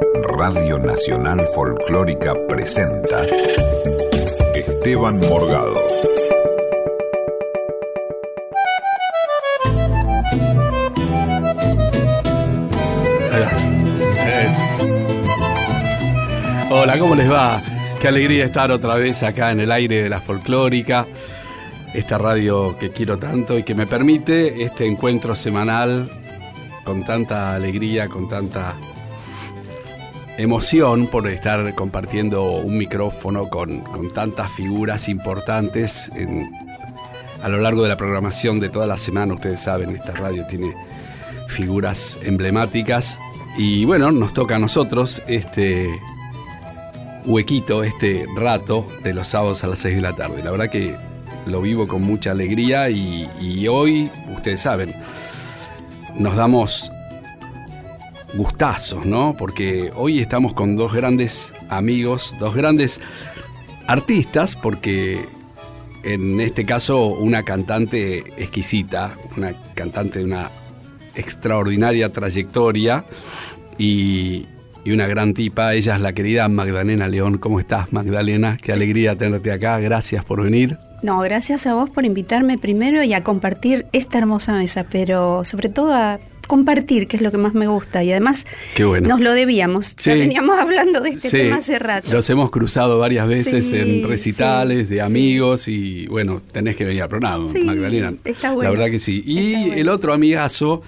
Radio Nacional Folclórica presenta Esteban Morgado. Hola, ¿cómo les va? Qué alegría estar otra vez acá en el aire de la folclórica, esta radio que quiero tanto y que me permite este encuentro semanal con tanta alegría, con tanta emoción por estar compartiendo un micrófono con, con tantas figuras importantes a lo largo de la programación de toda la semana. Ustedes saben, esta radio tiene figuras emblemáticas y bueno, nos toca a nosotros este huequito, este rato de los sábados a las 6 de la tarde. La verdad que lo vivo con mucha alegría y hoy, ustedes saben, nos damos gustazos, ¿no? Porque hoy estamos con dos grandes amigos, dos grandes artistas, porque en este caso una cantante exquisita, una cantante de una extraordinaria trayectoria y, una gran tipa. Ella es la querida Magdalena León. ¿Cómo estás, Magdalena? Qué alegría tenerte acá. Gracias por venir. No, gracias a vos por invitarme primero y a compartir esta hermosa mesa, pero sobre todo a compartir, que es lo que más me gusta. Y además Qué bueno. nos lo debíamos. Ya Sí. veníamos hablando de este Sí, tema hace rato. Los hemos cruzado varias veces Sí, en recitales de amigos y bueno, tenés que venir al programa, Magdalena. está bueno. La verdad que sí. Y bueno. el otro amigazo,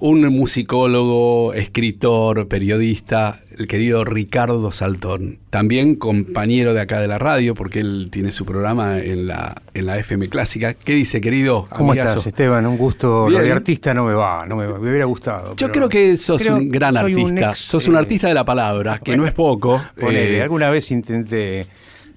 un musicólogo, escritor, periodista, el querido Ricardo Saltón. También compañero de acá de la radio, porque él tiene su programa en la, en la FM Clásica. ¿Qué dice, querido? ¿Cómo amigazo? estás, Esteban? Un gusto. Bien. Lo de artista no me va, no me, va, me hubiera gustado. Yo creo que sos creo un gran un artista. ex, sos un eh, artista de la palabra, que no es poco. ponele, Eh, alguna vez intenté,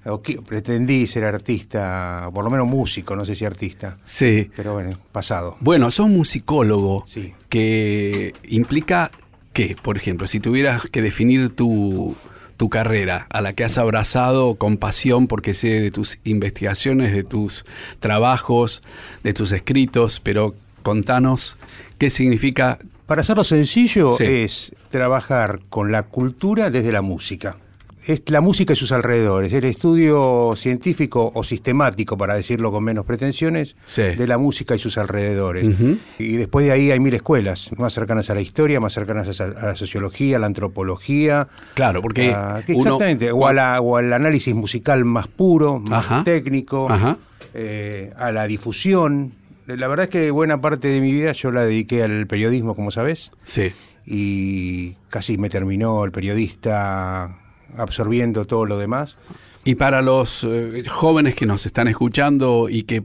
o pretendí ser artista, por lo menos músico, no sé si artista. sí. Pero bueno, pasado. Bueno, sos musicólogo, Sí. que implica que, por ejemplo, si tuvieras que definir tu, tu carrera, a la que has abrazado con pasión, porque sé de tus investigaciones, de tus trabajos, de tus escritos, pero contanos qué significa. Para hacerlo sencillo Sí. es trabajar con la cultura desde la música. Es la música y sus alrededores, el estudio científico o sistemático, para decirlo con menos pretensiones, Sí. de la música y sus alrededores. Y después de ahí hay mil escuelas, más cercanas a la historia, más cercanas a, a la sociología, a la antropología. Claro, porque a- que uno- exactamente, o, a la- o al análisis musical más puro, más Ajá. técnico, Ajá. eh, a la difusión. La verdad es que buena parte de mi vida yo la dediqué al periodismo, como sabes Sí. y casi me terminó el periodista absorbiendo todo lo demás. Y para los eh, jóvenes que nos están escuchando y que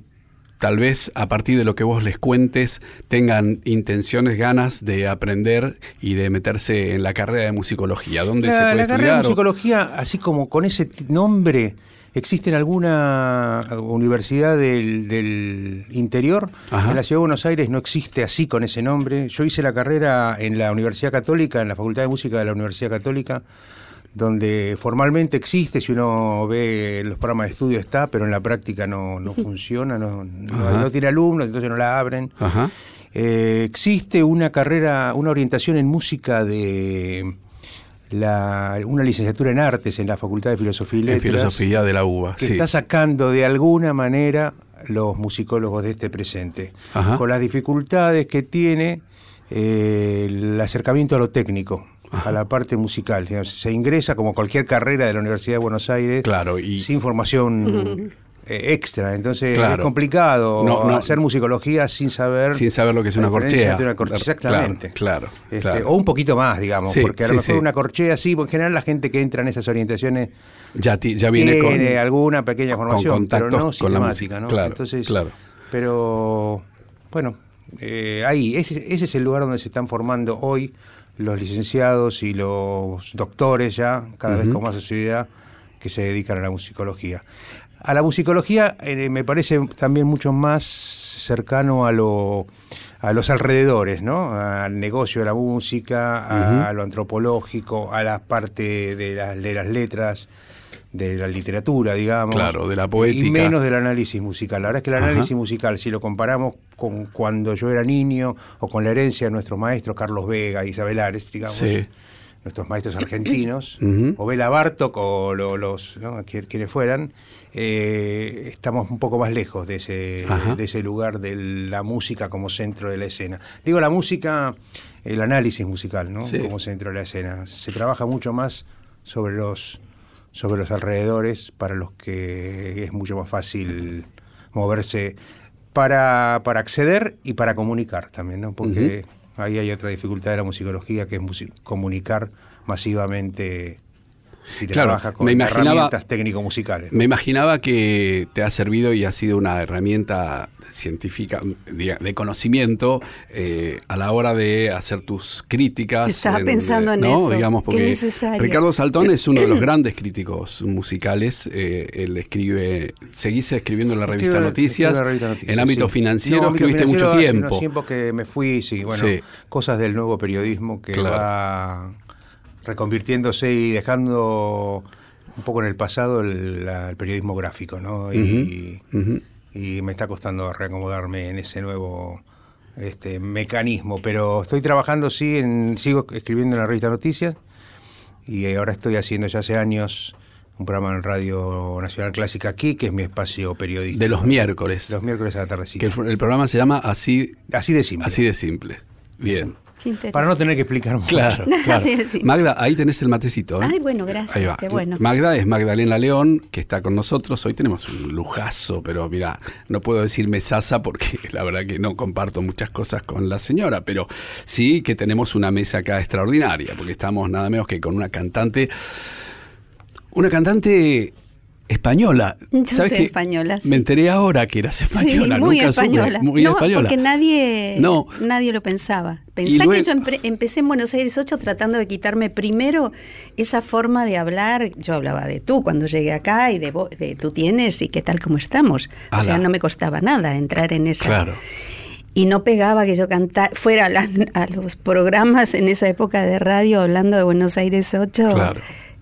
tal vez a partir de lo que vos les cuentes tengan intenciones, ganas de aprender y de meterse en la carrera de musicología, ¿dónde se La, puede la carrera de musicología, así como con ese nombre, existe en alguna universidad del, del interior. Ajá. En la Ciudad de Buenos Aires no existe así con ese nombre. Yo hice la carrera en la Universidad Católica, en la Facultad de Música de la Universidad Católica, donde formalmente existe, si uno ve los programas de estudio está, pero en la práctica no, no funciona, no, no- tiene alumnos, entonces no la abren. Ajá. Eh, existe una carrera, una orientación en música de la, una licenciatura en artes en la Facultad de Filosofía y En Letras, filosofía de la UBA, que sí. está sacando de alguna manera los musicólogos de este presente, Ajá. con las dificultades que tiene eh, el acercamiento a lo técnico. A la parte musical. digamos. Se ingresa como cualquier carrera de la Universidad de Buenos Aires Claro, y- sin formación eh, extra. Entonces Claro. es complicado No, no. hacer musicología sin saber Sin saber lo que es una corchea. una corchea. Exactamente. Claro, claro, Este, claro. O un poquito más, digamos, Sí, porque a sí, lo mejor sí. una corchea sí, porque en general la gente que entra en esas orientaciones Ya, ti- ya viene con... tiene alguna pequeña con formación, pero no con la sistemática, música. ¿no? Claro, Entonces, claro. Pero, bueno, eh, ahí, ese, ese es el lugar donde se están formando hoy los licenciados y los doctores ya, cada vez con más asiduidad, que se dedican a la musicología. A la musicología eh, me parece también mucho más cercano a lo a los alrededores, ¿no? Al negocio de la música, a, a lo antropológico, a la parte de, las de las letras, de la literatura, digamos. Claro, de la poética. Y menos del análisis musical. La verdad es que el Ajá. análisis musical, si lo comparamos con cuando yo era niño o con la herencia de nuestros maestros Carlos Vega, Isabel Ares, digamos, Sí. nuestros maestros argentinos, o Bela Bartok o lo- los, ¿no? Quien- quienes fueran, eh, estamos un poco más lejos de ese, Ajá. de ese lugar de la música como centro de la escena. Digo la música, el análisis musical, ¿no? Sí. Como centro de la escena. Se trabaja mucho más sobre los sobre los alrededores para los que es mucho más fácil moverse para, para acceder y para comunicar también, ¿no? Porque ahí hay otra dificultad de la musicología que es comunicar masivamente si te Claro, trabaja con me imaginaba- herramientas técnico-musicales. Me imaginaba que te ha servido y ha sido una herramienta científica de, de conocimiento eh, a la hora de hacer tus críticas. Estaba pensando en ¿no? eso, Digamos, porque necesario. Ricardo Saltón es uno de los grandes críticos musicales. eh, él escribe, seguís escribiendo en la revista Noticias. en la revista Noticias, en ámbito sí. financiero No, escribiste financiero mucho hace tiempo. unos tiempos que me fui, sí, bueno, Sí. cosas del nuevo periodismo que Claro. va reconvirtiéndose y dejando un poco en el pasado el, la- el periodismo gráfico, ¿no? Y, me está costando reacomodarme en ese nuevo este mecanismo, pero estoy trabajando, sí, en, sigo escribiendo en la revista Noticias y ahora estoy haciendo ya hace años un programa en Radio Nacional Clásica aquí, que es mi espacio periodístico. De los miércoles. Los miércoles a la Que tardecita. el, el programa se llama Así, Así de simple. así de simple. Bien. Para no tener que explicar mucho. Claro, claro. Sí, sí. Magda, ahí tenés el matecito. ¿eh? Ay, bueno, gracias, Ahí va. qué bueno. Magda es Magdalena León, que está con nosotros. Hoy tenemos un lujazo, pero mira, no puedo decir mesaza porque la verdad que no comparto muchas cosas con la señora, pero sí que tenemos una mesa acá extraordinaria, porque estamos nada menos que con una cantante. Una cantante española. Yo ¿Sabes soy qué? española, sí. Me enteré ahora que eras española. Sí, muy Nunca supe. española. Muy no, española. porque nadie, No. nadie lo pensaba. Pensá luego- que yo empecé en Buenos Aires 8 tratando de quitarme primero esa forma de hablar. Yo hablaba de tú cuando llegué acá y de, de tú tienes y qué tal como estamos. O sea, no me costaba nada entrar en esa. Claro. Y no pegaba que yo cantara, fuera a, la- a los programas en esa época de radio hablando de Buenos Aires 8 Claro.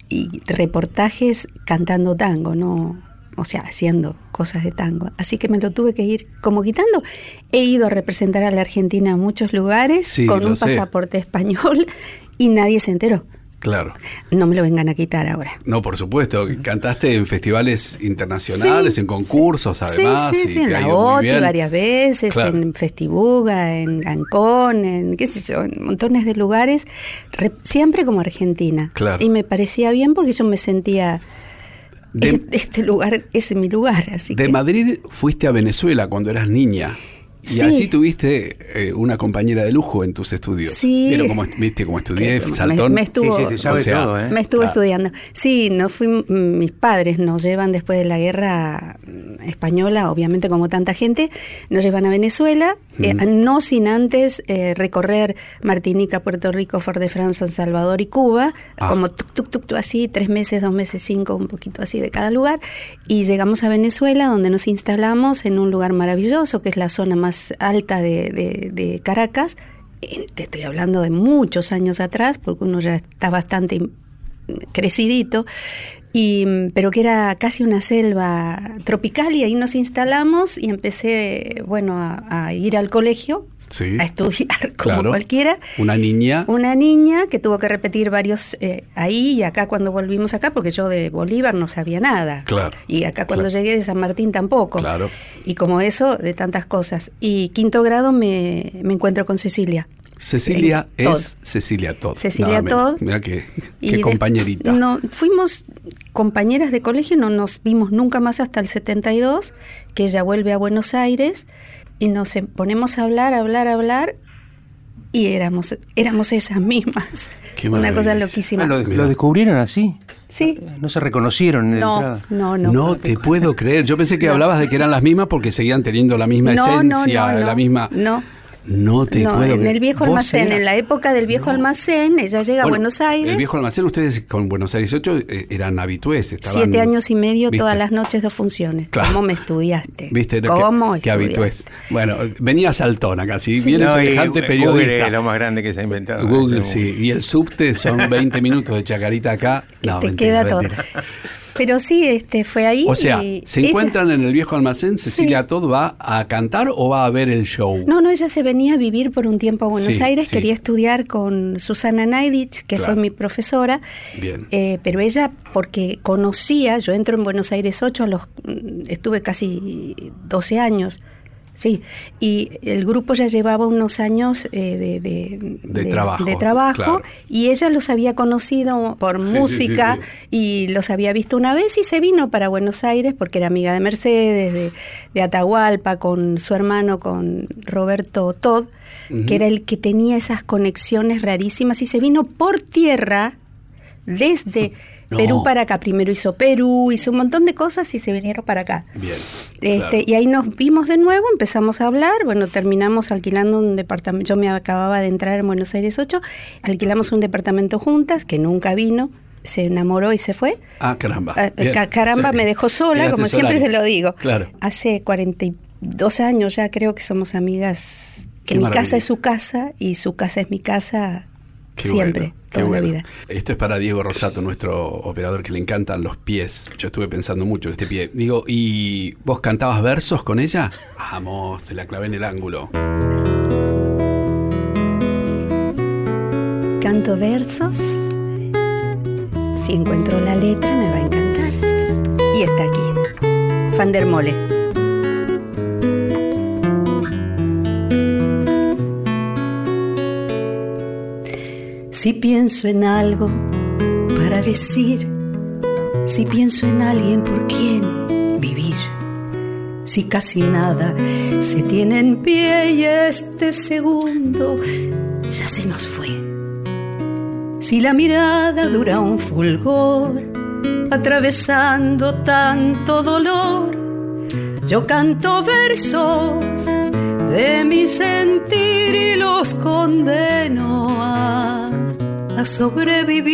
Y reportajes cantando tango, no, o sea, haciendo cosas de tango. Así que me lo tuve que ir como quitando. He ido a representar a la Argentina a muchos lugares Sí, con un sé. pasaporte español y nadie se enteró. Claro. No me lo vengan a quitar ahora. No, por supuesto. Cantaste en festivales internacionales, Sí, en concursos, sí. además. Sí, sí, y sí, en la OTI varias veces, Claro. en Festibuga, en Ancón, en qué sé yo, en montones de lugares, re- siempre como argentina. Claro. Y me parecía bien porque yo me sentía, De- "Es- este lugar es mi lugar, así De que... Madrid fuiste a Venezuela cuando eras niña. Y Sí. allí tuviste eh, una compañera de lujo en tus estudios. Sí. ¿Vieron cómo, est- viste cómo estudié? Que me- Saltón. me estuvo- Sí, sí, te sabe O sea, todo, ¿eh? Me estuve Ah. estudiando. Sí, nos fuimos, mm, mis padres nos llevan después de la guerra mm, española, obviamente como tanta gente, nos llevan a Venezuela, eh, no sin antes eh, recorrer Martinica, Puerto Rico, Fort de France, San Salvador y Cuba, Ah. como tuk, tuk, tuk, tuk, así, tres meses, dos meses, cinco, un poquito así de cada lugar. Y llegamos a Venezuela, donde nos instalamos en un lugar maravilloso, que es la zona más alta de, Caracas. Te estoy hablando de muchos años atrás, porque uno ya está bastante crecidito, y, pero que era casi una selva tropical y ahí nos instalamos y empecé, bueno, a ir al colegio, Sí. a estudiar como Claro. cualquiera. Una niña. Una niña que tuvo que repetir varios eh, ahí y acá cuando volvimos acá, porque yo de Bolívar no sabía nada. Claro, Y acá cuando claro. llegué de San Martín tampoco. Claro. Y como eso, de tantas cosas. Y quinto grado me, me encuentro con Cecilia. Cecilia Todd. es Cecilia Todd. Cecilia Todd. Mira qué, qué de- compañerita. No, fuimos compañeras de colegio, no nos vimos nunca más hasta el 72, que ella vuelve a Buenos Aires y nos em- ponemos a hablar, a hablar, a hablar y éramos, éramos esas mismas. Qué Una cosa loquísima. Ah, ¿lo, descubrieron así? Sí. No se reconocieron en la No, entrada. no, no. No te puedo creer. Yo pensé que No. hablabas de que eran las mismas porque seguían teniendo la misma No, esencia, no, no. la misma. No. No te No, puedo en creer. el viejo ¿Vos almacén, en la época del viejo No. almacén, ella llega a Bueno, Buenos Aires. El viejo almacén, ustedes con Buenos Aires 8 eh, eran habitués. Estaban, Siete años y medio, ¿viste? todas las noches, dos funciones. Claro. ¿Cómo me estudiaste? ¿Viste? ¿Cómo que, que habitués. Bueno, venía Saltón acá, si Sí. viene No, semejante Google periodista. es lo más grande que se ha inventado. Google, Este, sí. Y el subte son 20 minutos de chacarita acá. No, te mentira, queda todo. Pero sí, este fue ahí. O sea, y ¿se ella- encuentran en el viejo almacén? ¿Cecilia Todd va a cantar o va a ver el show? No, no, ella se venía a vivir por un tiempo a Buenos Sí, Aires, sí. quería estudiar con Susana Naidich, que Claro. fue mi profesora. Bien. Eh, pero ella, porque conocía, yo entro en Buenos Aires 8, a los, mm, estuve casi 12 años, sí, y el grupo ya llevaba unos años eh, de, de- De trabajo, de trabajo, claro. y ella los había conocido por Sí, música sí, y los había visto una vez y se vino para Buenos Aires porque era amiga de Mercedes, de, de Atahualpa, con su hermano, con Roberto Todd, que era el que tenía esas conexiones rarísimas y se vino por tierra desde No. Perú para acá. Primero hizo Perú, hizo un montón de cosas y se vinieron para acá. Bien. Este, claro. Y ahí nos vimos de nuevo, empezamos a hablar, bueno, terminamos alquilando un departamento, yo me acababa de entrar en Buenos Aires 8, alquilamos un departamento juntas, que nunca vino, se enamoró y se fue. Ah, caramba. Ah, Bien. caramba, me dejó sola, quedaste como siempre se lo digo. Claro. Hace 42 años ya creo que somos amigas, que Qué mi maravilla. casa es su casa y su casa es mi casa Qué siempre, bueno, toda bueno. la vida. Esto es para Diego Rosato, nuestro operador que le encantan los pies. Yo estuve pensando mucho en este pie. Digo, ¿y vos cantabas versos con ella? Vamos, te la clavé en el ángulo. Canto versos, si encuentro la letra me va a encantar. Y está aquí, Fandermole. Si pienso en algo para decir, si pienso en alguien por quien vivir, si casi nada se tiene en pie y este segundo ya se nos fue. Si la mirada dura un fulgor, atravesando tanto dolor, yo canto versos de mi sentir y los condeno a, a sobrevivir.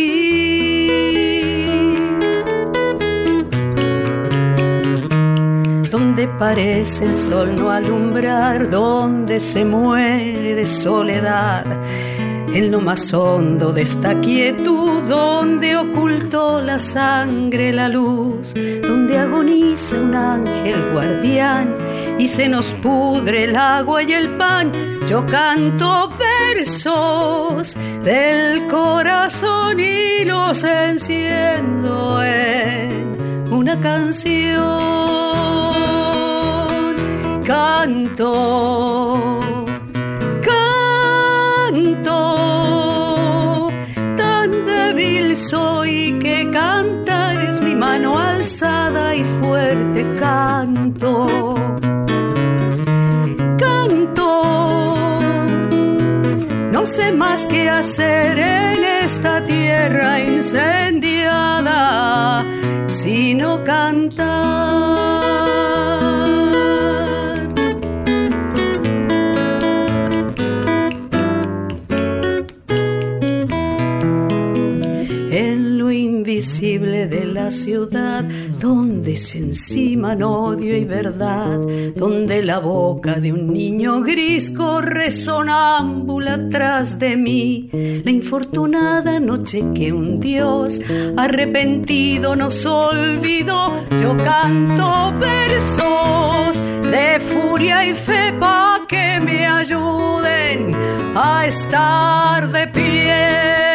Donde parece el sol no alumbrar, donde se muere de soledad, en lo más hondo de esta quietud, donde ocultó la sangre la luz, donde agoniza un ángel guardián y se nos pudre el agua y el pan, yo canto versos del corazón y los enciendo en una canción. Canto, canto, tan débil soy que cantar es mi mano alzada y fuerte. No sé más qué hacer en esta tierra incendiada, sino cantar. En lo invisible de la ciudad, donde se enciman odio y verdad, donde la boca de un niño gris corre sonámbula atrás de mí, la infortunada noche que un Dios arrepentido nos olvidó, yo canto versos de furia y fe pa' que me ayuden a estar de pie.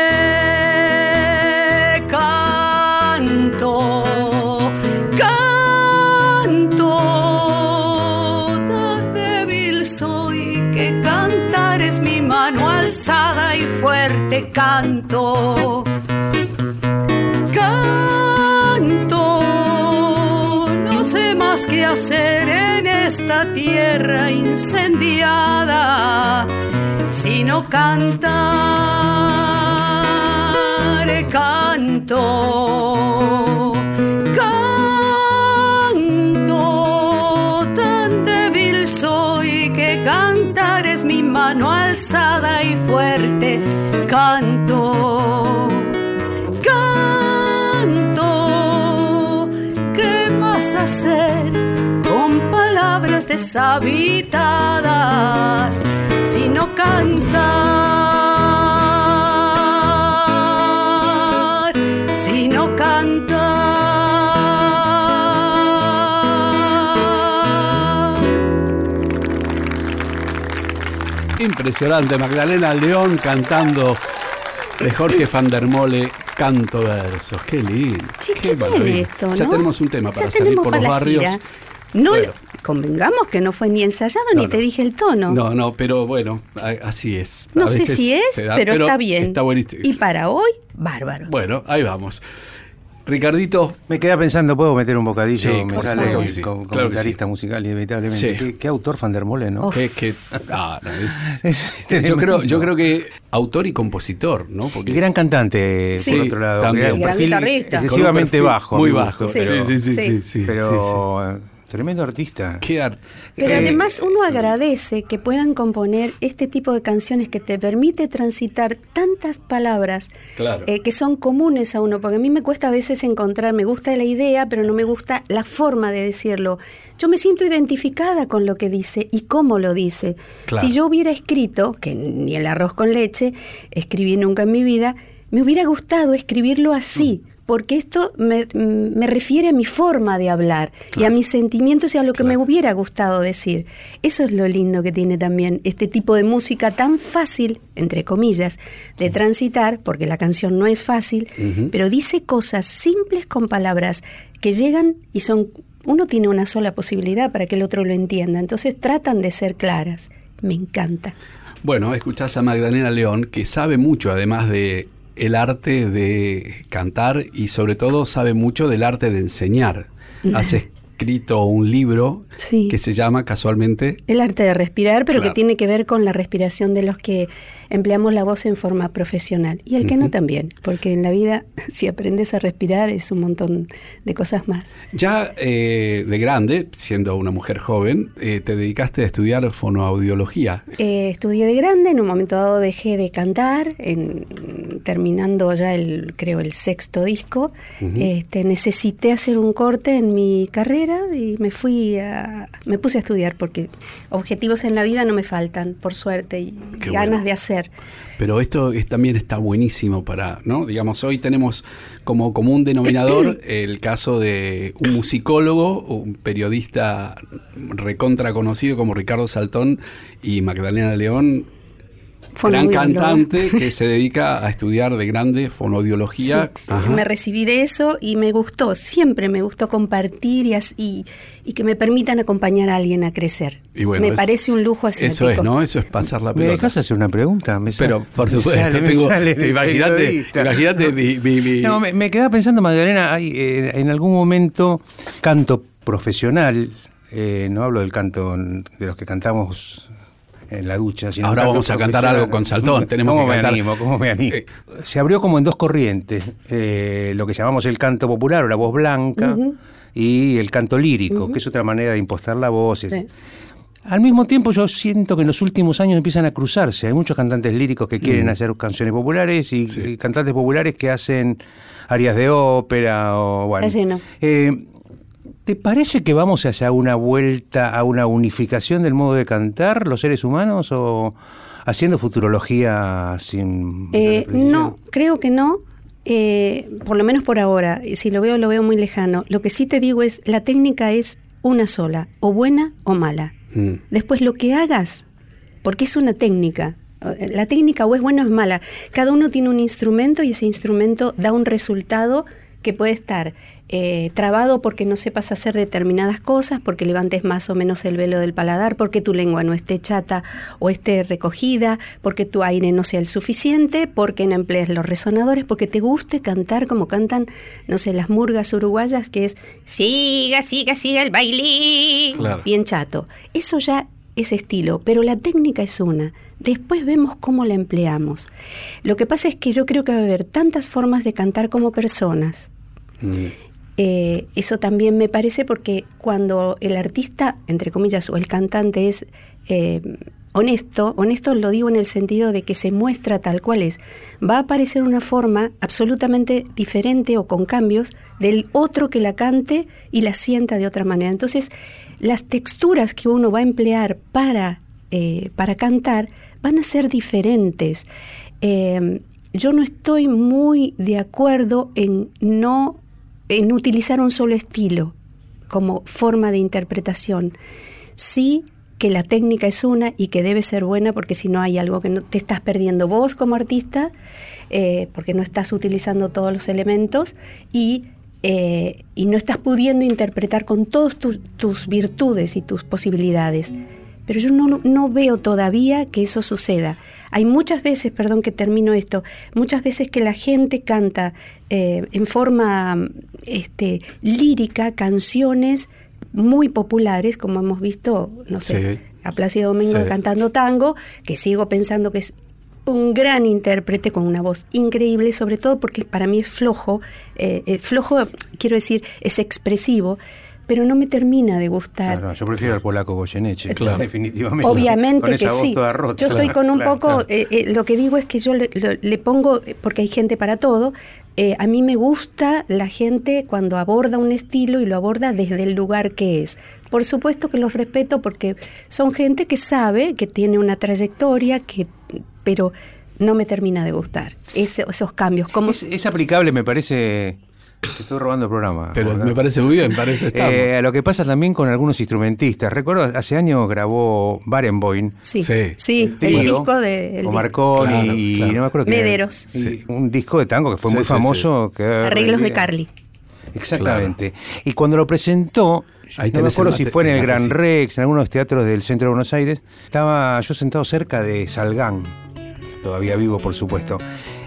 Fuerte canto. Canto, no sé más qué hacer en esta tierra incendiada, sino cantar. Canto, alzada y fuerte. Canto, canto, ¿qué más hacer con palabras deshabitadas sino cantar, sino Impresionante, Magdalena León cantando de Jorge van der Mole, Canto Versos. Qué lindo. Qué, qué esto, Ya tenemos un tema para salir por los barrios. No, convengamos que no fue ni ensayado ni te dije el tono. No, no, pero bueno, así es. No sé si es, pero, está bien. Está buenísimo. Y para hoy, bárbaro. Bueno, ahí vamos. Ricardito. Me queda pensando, ¿puedo meter un bocadillo? Sí, me sale como, guitarrista musical, inevitablemente. ¿Qué, autor Van der Mole, ¿no? Que, ah, yo, creo, yo creo que autor y compositor, ¿no? Porque, y gran cantante, por otro lado. También. Un perfil excesivamente bajo. Muy bajo. Sí, sí, sí. sí, pero Tremendo artista. Qué arte. Pero eh, además uno agradece que puedan componer este tipo de canciones que te permite transitar tantas palabras eh, que son comunes a uno, porque a mí me cuesta a veces encontrar, me gusta la idea, pero no me gusta la forma de decirlo. Yo me siento identificada con lo que dice y cómo lo dice. Si yo hubiera escrito, que ni el arroz con leche, escribí nunca en mi vida, me hubiera gustado escribirlo así, mm porque esto me, refiere a mi forma de hablar y a mis sentimientos y a lo que me hubiera gustado decir. Eso es lo lindo que tiene también este tipo de música tan fácil, entre comillas, de transitar, porque la canción no es fácil, pero dice cosas simples con palabras que llegan y son... Uno tiene una sola posibilidad para que el otro lo entienda, entonces tratan de ser claras. Me encanta. Bueno, escuchás a Magdalena León, que sabe mucho, además de el arte de cantar y sobre todo sabe mucho del arte de enseñar. Has escrito un libro que se llama casualmente... El arte de respirar, pero que tiene que ver con la respiración de los que empleamos la voz en forma profesional. Y el que no también, porque en la vida, si aprendes a respirar, es un montón de cosas más. Ya eh, de grande, siendo una mujer joven, eh, te dedicaste a estudiar fonoaudiología. Eh, estudié de grande, en un momento dado dejé de cantar, en, terminando ya el, creo, el sexto disco. este, necesité hacer un corte en mi carrera y me fui a, me puse a estudiar porque objetivos en la vida no me faltan, por suerte, y ganas de hacer pero esto también está buenísimo para, ¿no? Digamos, hoy tenemos como común denominador el caso de un musicólogo, un periodista recontra conocido como Ricardo Saltón y Magdalena León, gran cantante que se dedica a estudiar de grande fonodiología. Me recibí de eso y me gustó, siempre me gustó compartir y, y, que me permitan acompañar a alguien a crecer. me parece un lujo así. Eso es, ¿no? Eso es pasar la pelota. ¿Me dejas hacer una pregunta? Pero, por supuesto, imagínate, imagínate No, me, quedaba pensando, Magdalena, hay, eh, en algún momento canto profesional, eh, no hablo del canto de los que cantamos en la ducha. Ahora vamos a cantar algo con Saltón. Tenemos ¿Cómo que me animo? ¿Cómo me animo? Eh, se abrió como en dos corrientes, eh, lo que llamamos el canto popular o la voz blanca y el canto lírico, que es otra manera de impostar la voz. Al mismo tiempo yo siento que en los últimos años empiezan a cruzarse. Hay muchos cantantes líricos que quieren hacer canciones populares y, cantantes populares que hacen arias de ópera o bueno. Eh, ¿Te parece que vamos hacia una vuelta a una unificación del modo de cantar los seres humanos o haciendo futurología sin... Eh, no, creo que no. Eh, por lo menos por ahora, si lo veo, lo veo muy lejano. Lo que sí te digo es, la técnica es una sola, o buena o mala. Mm. Después lo que hagas, porque es una técnica, la técnica o es buena o es mala. Cada uno tiene un instrumento y ese instrumento da un resultado que puede estar eh, trabado porque no sepas hacer determinadas cosas, porque levantes más o menos el velo del paladar, porque tu lengua no esté chata o esté recogida, porque tu aire no sea el suficiente, porque no emplees los resonadores, porque te guste cantar como cantan, no sé, las murgas uruguayas, que es siga, siga, siga el baile, bien chato. Eso ya es estilo, pero la técnica es una. Después vemos cómo la empleamos. Lo que pasa es que yo creo que va a haber tantas formas de cantar como personas. Mm. Eh, eso también me parece porque cuando el artista, entre comillas, o el cantante es eh, honesto, honesto lo digo en el sentido de que se muestra tal cual es, va a aparecer una forma absolutamente diferente o con cambios del otro que la cante y la sienta de otra manera. Entonces, las texturas que uno va a emplear para, eh, para cantar van a ser diferentes. Em, yo no estoy muy de acuerdo en no en utilizar un solo estilo como forma de interpretación. Sí que la técnica es una y que debe ser buena porque si no hay algo que te estás perdiendo vos como artista, eh, porque no estás utilizando todos los elementos y, eh, y no estás pudiendo interpretar con todas tus virtudes y tus posibilidades. Pero yo no, no veo todavía que eso suceda. Hay muchas veces, perdón que termino esto, muchas veces que la gente canta eh, en forma este, lírica canciones muy populares, como hemos visto, no sé, a Plácido Domingo cantando tango, que sigo pensando que es un gran intérprete con una voz increíble, sobre todo porque para mí es flojo, eh, flojo quiero decir, es expresivo, pero no me termina de gustar. yo prefiero al polaco Goyeneche, claro. definitivamente. Obviamente que sí. Yo estoy con un poco, eh, lo que digo es que yo le, le, pongo, porque hay gente para todo, eh, a mí me gusta la gente cuando aborda un estilo y lo aborda desde el lugar que es. Por supuesto que los respeto porque son gente que sabe, que tiene una trayectoria, que, pero no me termina de gustar esos cambios. es, aplicable, me parece, te estoy robando el programa. Pero me parece muy bien, parece eh, Lo que pasa también con algunos instrumentistas. Recuerdo, hace años grabó Barenboim. Sí, sí, el, disco de... con Marconi y no me acuerdo Mederos. Un disco de tango que fue muy famoso. Que Arreglos de Carly. Exactamente. Y cuando lo presentó, no me acuerdo si fue en el Gran Rex, en algunos teatros del centro de Buenos Aires, estaba yo sentado cerca de Salgán, todavía vivo por supuesto,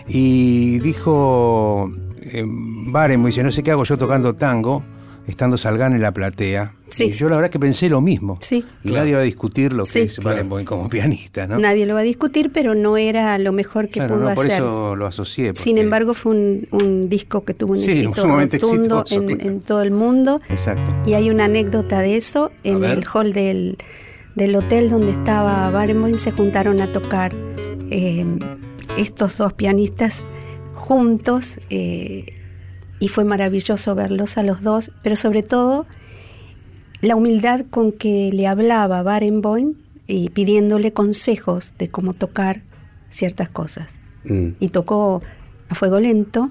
y dijo eh, Barenboim dice, no sé qué hago yo tocando tango, estando Salgán en la platea. Y yo la verdad que pensé lo mismo. Sí. Y nadie va a discutir lo que es Barenboim como pianista, ¿no? Nadie lo va a discutir, pero no era lo mejor que pudo no, por eso lo asocié. Sin embargo, fue un, disco que tuvo un éxito rotundo en, todo el mundo. Exacto. Y hay una anécdota de eso. En el hall del, hotel donde estaba Barenboim se juntaron a tocar eh, estos dos pianistas juntos eh, y fue maravilloso verlos a los dos, pero sobre todo la humildad con que le hablaba Barenboim y pidiéndole consejos de cómo tocar ciertas cosas. Mm. Y tocó a fuego lento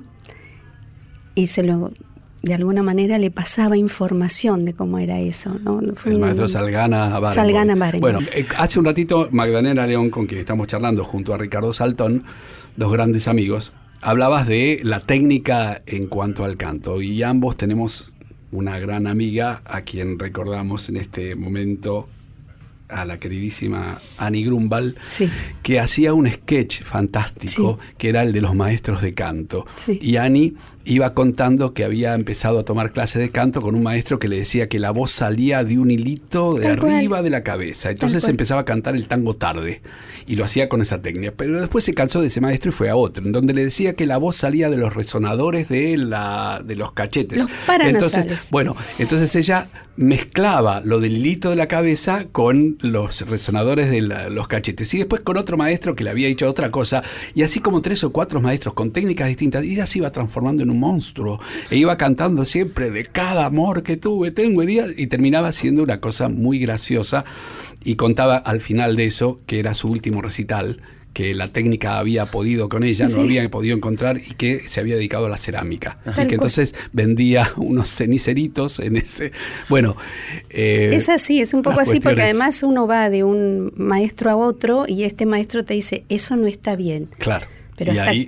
y se lo de alguna manera le pasaba información de cómo era eso. ¿no? el maestro Salgana Barenboim. Salgana Barenboim. Bueno, eh, hace un ratito Magdalena León, con quien estamos charlando junto a Ricardo Saltón, dos grandes amigos, hablabas de la técnica en cuanto al canto y ambos tenemos una gran amiga a quien recordamos en este momento a la queridísima Annie Grumbal, que hacía un sketch fantástico, que era el de los maestros de canto. Y Annie iba contando que había empezado a tomar clases de canto con un maestro que le decía que la voz salía de un hilito de arriba de la cabeza. Entonces empezaba a cantar el tango tarde y lo hacía con esa técnica. Pero después se cansó de ese maestro y fue a otro, en donde le decía que la voz salía de los resonadores de, la, de los cachetes. entonces, bueno, entonces ella mezclaba lo del hilito de la cabeza con los resonadores de los cachetes. Y después con otro maestro que le había dicho otra cosa. Y así como tres o cuatro maestros con técnicas distintas. Y ella se iba transformando en un monstruo. E iba cantando siempre de cada amor que tuve, tengo día. Y terminaba siendo una cosa muy graciosa. Y contaba al final de eso, que era su último recital que la técnica había podido con ella, no había podido encontrar y que se había dedicado a la cerámica. y que entonces vendía unos ceniceritos en ese... Bueno... Eh, es así, es un poco así porque además uno va de un maestro a otro y este maestro te dice, eso no está bien. Claro. Pero y ahí...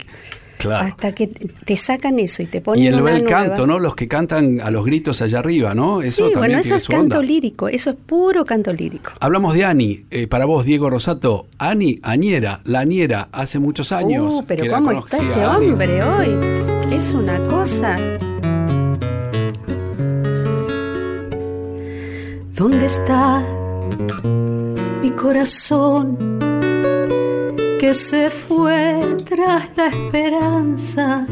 Hasta que te sacan eso y te ponen Y el bel canto, ¿no? Los que cantan a los gritos allá arriba, ¿no? Eso sí, bueno, eso es canto lírico, eso es puro canto lírico. Hablamos de Ani, eh, para vos, Diego Rosato. Ani, Añera, la Añera, hace muchos años. Uh, pero ¿cómo está este hombre hoy? Es una cosa. ¿Dónde está mi corazón? Que se fue tras la esperanza.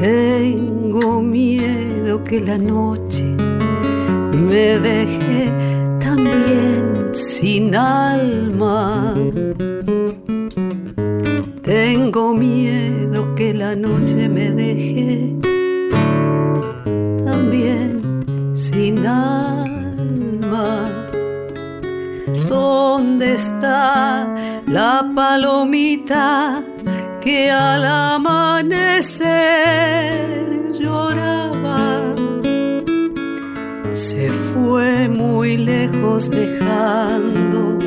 Tengo miedo que la noche me deje también sin alma. Tengo miedo que la noche me deje también sin alma. ¿Dónde está la palomita que al amanecer lloraba? se fue muy lejos dejando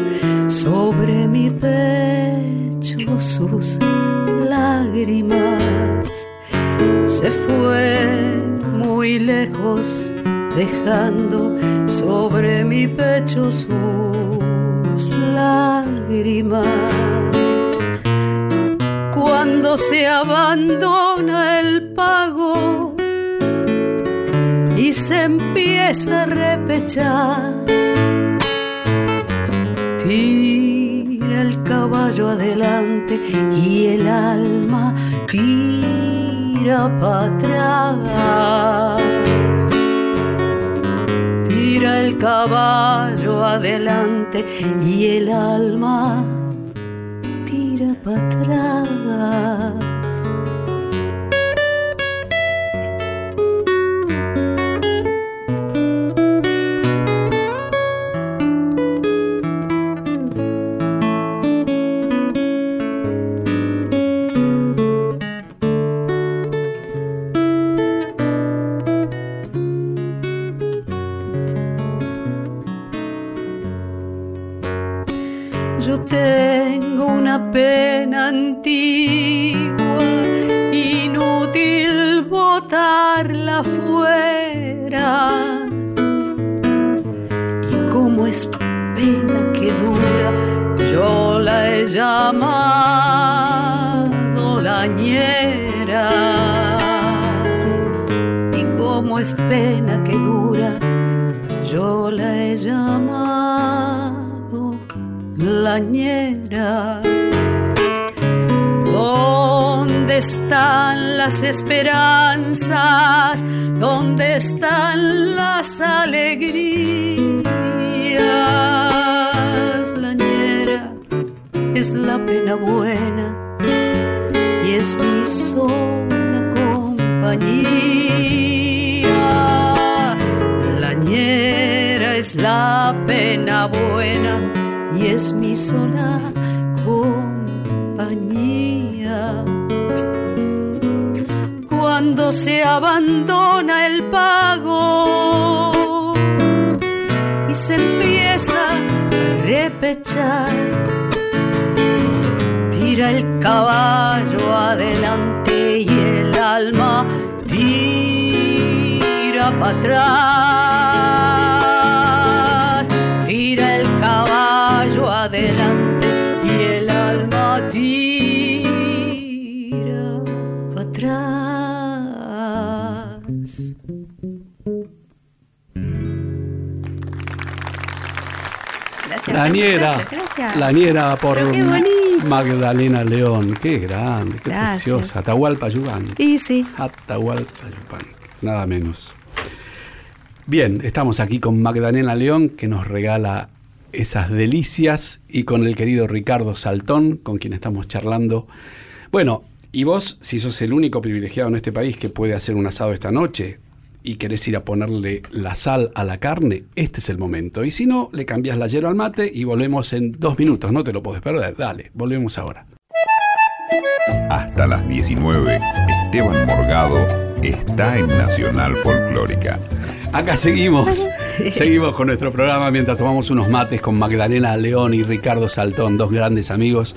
sobre mi pecho sus lágrimas. Se fue muy lejos dejando sobre mi pecho sus lágrimas. Cuando se abandona el pago y se empieza a repechar, tira el caballo adelante y el alma tira para atrás el caballo adelante y el alma tira para atrás. Que dura, yo la he llamado la ñera. Y como es pena que dura, yo la he llamado lañera. ¿Dónde están las esperanzas? ¿Dónde están las alegrías? Es la pena buena y es mi sola compañía. Lañera es la pena buena y es mi sola compañía. Cuando se abandona el pago y se empieza a repechar, tira el caballo adelante y el alma tira para atrás, Gracias. La niera, gracias, gracias. la niera por. Magdalena León. Qué grande, qué Gracias. preciosa. Atahualpa Yuban. Y sí, Atahualpa nada menos. Bien, estamos aquí con Magdalena León que nos regala esas delicias y con el querido Ricardo Saltón con quien estamos charlando. Bueno, y vos, si sos el único privilegiado en este país que puede hacer un asado esta noche y querés ir a ponerle la sal a la carne, este es el momento. Y si no, le cambias la hierba al mate y volvemos en dos minutos. No te lo podés perder. Dale, volvemos ahora. Hasta las 19, Esteban Morgado está en Nacional Folclórica. Acá seguimos, seguimos con nuestro programa mientras tomamos unos mates con Magdalena León y Ricardo Saltón, dos grandes amigos.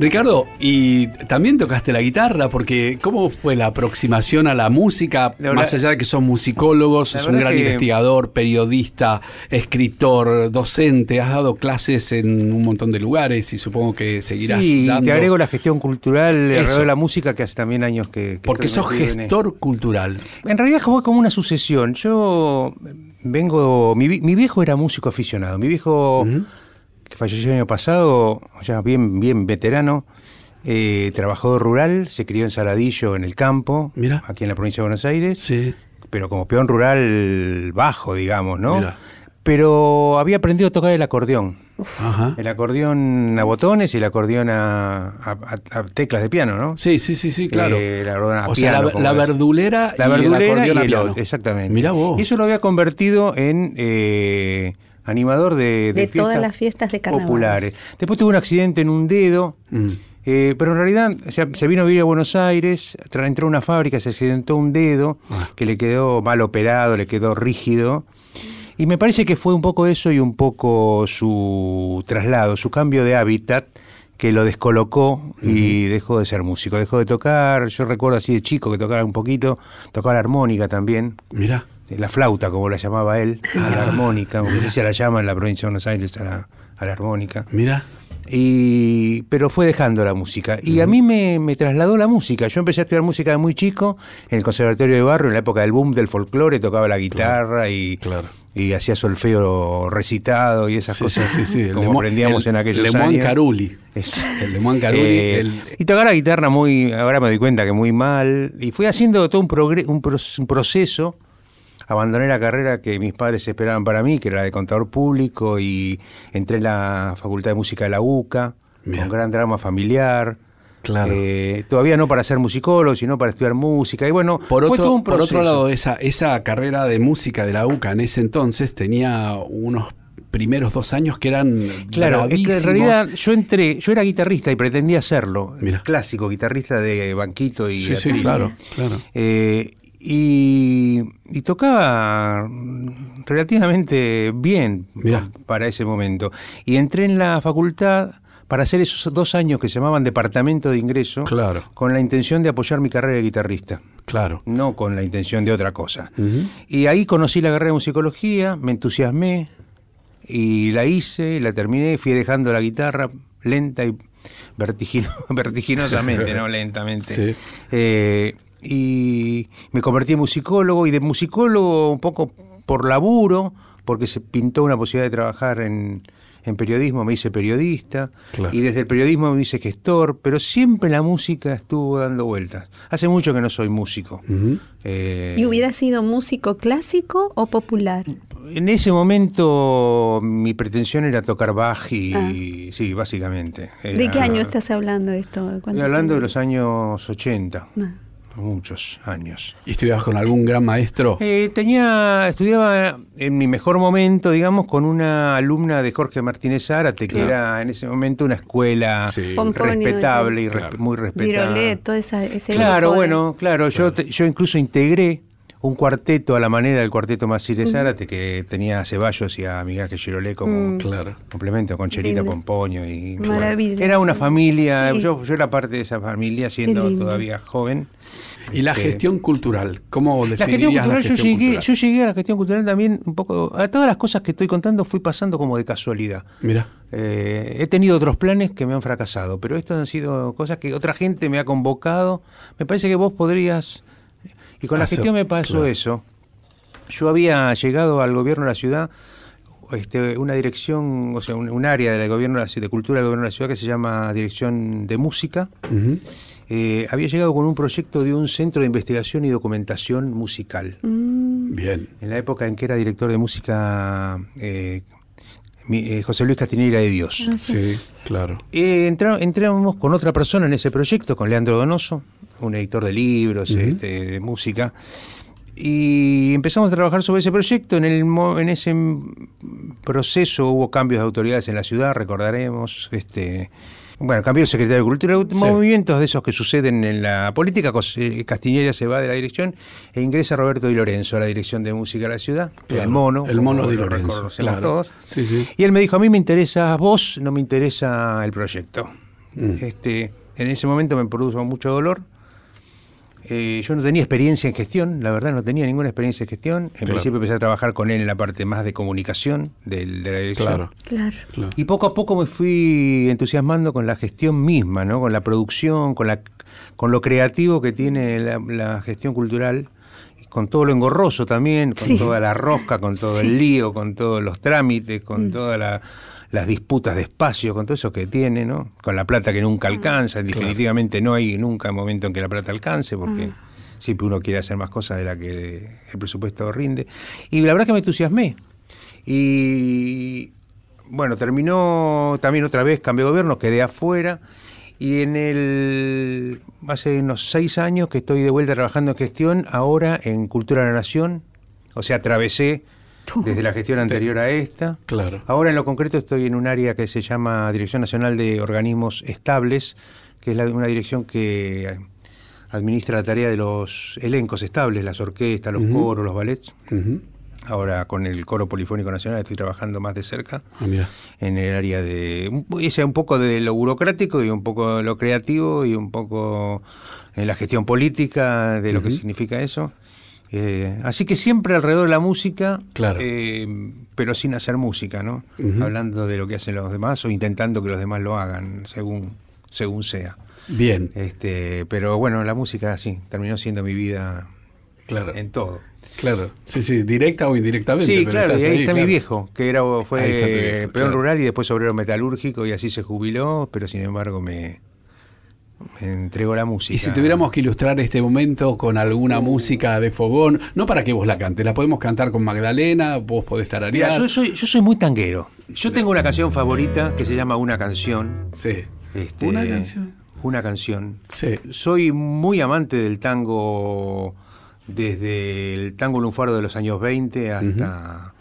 Ricardo, y también tocaste la guitarra, porque ¿cómo fue la aproximación a la música? La verdad- Más allá de que son musicólogos, es un gran que- investigador, periodista, escritor, docente, has dado clases en un montón de lugares y supongo que seguirás Sí, y te agrego la gestión cultural Eso. alrededor de la música que hace también años que... que porque sos en gestor cultural. En realidad fue como una sucesión. Yo vengo, mi, mi viejo era músico aficionado. Mi viejo, falleció el año pasado, ya bien, bien veterano, eh, trabajador rural, se crió en Saladillo, en el campo, Mira. aquí en la provincia de Buenos Aires, Sí. pero como peón rural bajo, digamos, ¿no? Mira. Pero había aprendido a tocar el acordeón. Ajá. El acordeón a botones y el acordeón a, a- teclas de piano, ¿no? Sí, sí, sí, sí, claro. Eh, el acordeón a o sea, la, la verdulera La y verdulera el acordeón y a piano. exactamente. Mira vos. Y eso lo había convertido en eh, animador de, De todas las fiestas de carnaval. populares. Después tuve un accidente en un dedo Mm. Eh, pero en realidad o sea, se vino a vivir a Buenos Aires, entró a una fábrica, se accidentó un dedo Ah. que le quedó mal operado, le quedó rígido. Y me parece que fue un poco eso y un poco su traslado, su cambio de hábitat que lo descolocó y dejó de ser músico, dejó de tocar. Yo recuerdo así de chico que tocaba un poquito, tocaba la armónica también, Mira. La flauta como la llamaba él, a la armónica, como que se la llama en la provincia de Buenos Aires a la, a la armónica. Mira. Y, pero fue dejando la música. Y a mí me, me trasladó la música. Yo empecé a estudiar música de muy chico en el Conservatorio de Barrio, en la época del boom del folclore, tocaba la guitarra y, claro. y hacía solfeo recitado y esas Sí, cosas sí, sí, como aprendíamos el en aquellos Lemoine años. Carulli. Es- El Lemoine Carulli. Eh, el- Y tocaba la guitarra muy, ahora me doy cuenta que muy mal. Y fui haciendo todo un, progre- un, pros- un proceso. Abandoné la carrera que mis padres esperaban para mí, que era la de contador público, y entré en la Facultad de Música de la UCA, Mirá. con gran drama familiar. Claro. Eh, todavía no para ser musicólogo, sino para estudiar música. Y bueno, Por fue todo otro, un por otro proceso. lado, esa, esa carrera de música de la UCA en ese entonces tenía unos primeros dos años que eran Claro, es que en realidad yo entré, yo era guitarrista y pretendía serlo, Mirá. clásico guitarrista de banquito y Sí, sí, claro. Eh, y, y tocaba relativamente bien Mirá. para ese momento. Y entré en la facultad para hacer esos dos años que se llamaban departamento de ingreso, Claro. con la intención de apoyar mi carrera de guitarrista Claro. no con la intención de otra cosa. Y ahí conocí la carrera de musicología, me entusiasmé y la hice, la terminé, fui dejando la guitarra lenta y vertigino- vertiginosamente, no lentamente. Sí. Eh, y me convertí en musicólogo y de musicólogo un poco por laburo, porque se pintó una posibilidad de trabajar en, en periodismo, me hice periodista Claro. y desde el periodismo me hice gestor, pero siempre la música estuvo dando vueltas. Hace mucho que no soy músico. Eh, ¿Y hubiera sido músico clásico o popular? en ese momento mi pretensión era tocar Bach y Ah. sí, básicamente. ¿De qué año estás hablando de esto? Estoy ¿Cuántos hablando de los años 80, No. Muchos años. ¿Y estudiabas con algún gran maestro? Eh, tenía, estudiaba en mi mejor momento, digamos, con una alumna de Jorge Martínez Zárate, que era en ese momento una escuela Sí. Respetable y Claro. muy respetable. Esa, ese Claro, grupo de- bueno, claro, yo te- yo incluso integré un cuarteto a la manera del cuarteto Masí de Zárate, que tenía a Ceballos y a Miguel Ángel Girolé como Mm. Claro. complemento, con Cherita. Pompoño y Maravilla. era una familia, Sí. yo, yo era parte de esa familia siendo todavía joven. ¿Y la Este, gestión cultural? ¿Cómo La gestión cultural, la yo gestión llegué, cultural? yo llegué a la gestión cultural también un poco, a todas las cosas que estoy contando fui pasando como de casualidad. Mira. Eh, he tenido otros planes que me han fracasado, pero estas han sido cosas que otra gente me ha convocado. Me parece que vos podrías... Y con la gestión me pasó claro. eso. Yo había llegado al gobierno de la ciudad este, una dirección, o sea, un, un área del gobierno de, la, de cultura del gobierno de la ciudad que se llama Dirección de Música. Ujú. Eh, había llegado con un proyecto de un centro de investigación y documentación musical. Mm, Bien. En la época en que era director de música eh, mi- eh, José Luis Castineira de Dios. no sé. Sí, claro. Eh, entra- entramos con otra persona en ese proyecto, con Leandro Donoso, un editor de libros, este, de música. Y empezamos a trabajar sobre ese proyecto. En, el, mo- en ese proceso hubo cambios de autoridades en la ciudad, recordaremos. Este, bueno, cambió el secretario de Cultura, movimientos de esos que suceden en la política. Eh, Castiñeira se va de la dirección e ingresa Roberto Di Lorenzo a la dirección de música de la ciudad, Claro, el mono. el mono Di lo Lorenzo, claro. todos. Sí, sí. Y él me dijo, a mí me interesa vos, no me interesa el proyecto. Mm. Este, en ese momento me produjo mucho dolor. Eh, yo no tenía experiencia en gestión, la verdad no tenía ninguna experiencia en gestión. En Claro. principio empecé a trabajar con él en la parte más de comunicación del- de la dirección. Claro. Claro. claro. Y poco a poco me fui entusiasmando con la gestión misma, ¿no? con la producción, con, la, con lo creativo que tiene la, la gestión cultural, con todo lo engorroso también, con Sí. toda la rosca, con todo Sí. el lío, con todos los trámites, con todas la- las disputas de espacio, con todo eso que tiene, ¿no? con la plata que nunca alcanza, definitivamente no hay nunca momento en que la plata alcance, porque siempre uno quiere hacer más cosas de la que el presupuesto rinde. Y la verdad que me entusiasmé. Y bueno, terminó también otra vez, cambié de gobierno, quedé afuera. Y en el. Hace unos seis años que estoy de vuelta trabajando en gestión, ahora en Cultura de la Nación. O sea, atravesé desde la gestión anterior a esta. Claro. Ahora en lo concreto estoy en un área que se llama Dirección Nacional de Organismos Estables, que es la- una dirección que administra la tarea de los elencos estables, las orquestas, los coros, los ballets. Ujú. Ahora con el Coro Polifónico Nacional estoy trabajando más de cerca Ah, en el área de ese, un poco de lo burocrático y un poco de lo creativo y un poco en la gestión política de lo que significa eso. Eh, así que siempre alrededor de la música, Claro. eh, pero sin hacer música, ¿no? Hablando de lo que hacen los demás o intentando que los demás lo hagan, según, según sea. Bien, Este, pero bueno, la música sí, terminó siendo mi vida claro. en todo. Claro. Sí, sí, directa o indirectamente. Sí, pero claro, y ahí está mi viejo, que era fue viejo, peón claro. rural y después obrero metalúrgico y así se jubiló, pero sin embargo me, me entregó la música. Y si tuviéramos que ilustrar este momento con alguna música de fogón, no para que vos la cantes, la podemos cantar con Magdalena, vos podés Mira, tararear. yo soy, yo soy muy tanguero. Yo tengo una canción favorita que se llama Una canción. Sí. Este, Una canción. Una canción. Sí. Soy muy amante del tango desde el tango lunfardo de los años 20 hasta...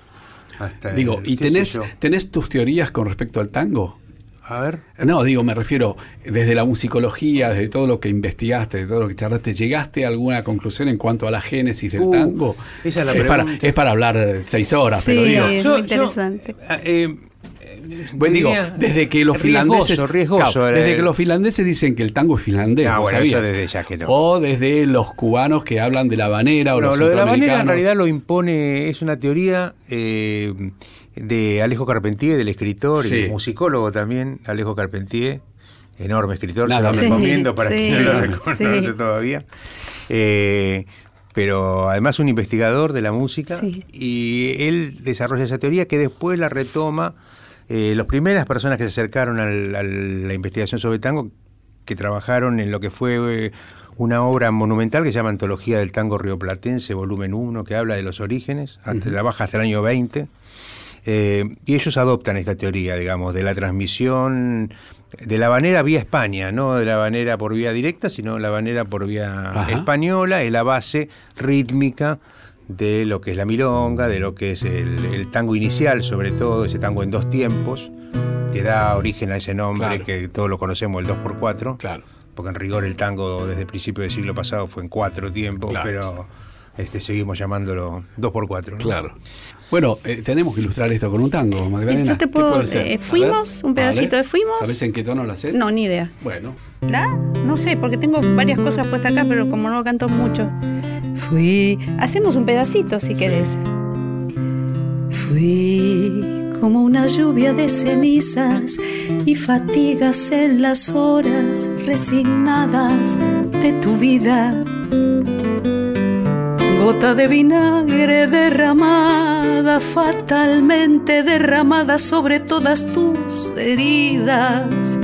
hasta Digo, el- ¿y tenés, tenés tus teorías con respecto al tango? A ver. No, digo, me refiero, desde la musicología, desde todo lo que investigaste, de todo lo que charlaste, ¿llegaste a alguna conclusión en cuanto a la génesis del Uh, tango? esa es la para, pregunta. es para hablar eh, seis horas, Sí, pero digo, es muy interesante. ah, eh, Bueno, digo, desde que los riesgoso, finlandeses. riesgoso Claro, desde el- que los finlandeses dicen que el tango es finlandés. Ah, ¿vos bueno, eso sabías? desde ya que no. O desde los cubanos que hablan de la habanera o No, los lo de la manera en centroamericanos. realidad lo impone, es una teoría eh, de Alejo Carpentier, del escritor Sí. y musicólogo también, Alejo Carpentier, enorme escritor, Nada se lo recomiendo para Sí, quien no lo reconoce sí. todavía. Eh, pero además un investigador de la música Sí. y él desarrolla esa teoría que después la retoma eh, las primeras personas que se acercaron al- a la investigación sobre tango que trabajaron en lo que fue eh, una obra monumental que se llama Antología del Tango Rioplatense, volumen 1, que habla de los orígenes, hasta, la baja hasta el año 20. Eh, y ellos adoptan esta teoría, digamos, de la transmisión de la banera vía España, no de la banera por vía directa, sino la banera por vía Ajá. española, es la base rítmica de lo que es la milonga, de lo que es el, el tango inicial, sobre todo, ese tango en dos tiempos, que da origen a ese nombre Claro. que todos lo conocemos, el 2x4 Claro. porque en rigor el tango desde el principio del siglo pasado fue en cuatro tiempos, Claro. pero este, seguimos llamándolo dos por cuatro. ¿no? Claro. Bueno, eh, tenemos que ilustrar esto con un tango, Magdalena. Yo te ¿Qué puedo- eh, fuimos, un pedacito de fuimos. ¿Sabes en qué tono lo haces? No, ni idea. Bueno, ¿La? No sé, porque tengo varias cosas puestas acá, pero como no canto mucho. Fui. Hacemos un pedacito si querés. Fui como una lluvia de cenizas y fatigas en las horas resignadas de tu vida. Gota de vinagre derramada, fatalmente derramada sobre todas tus heridas.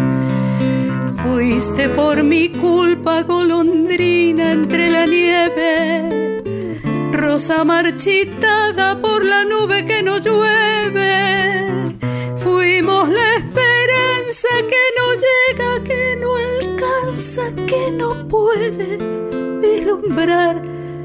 Fuiste por mi culpa golondrina entre la nieve, rosa marchitada por la nube que no llueve. Fuimos la esperanza que no llega, que no alcanza, que no puede vislumbrar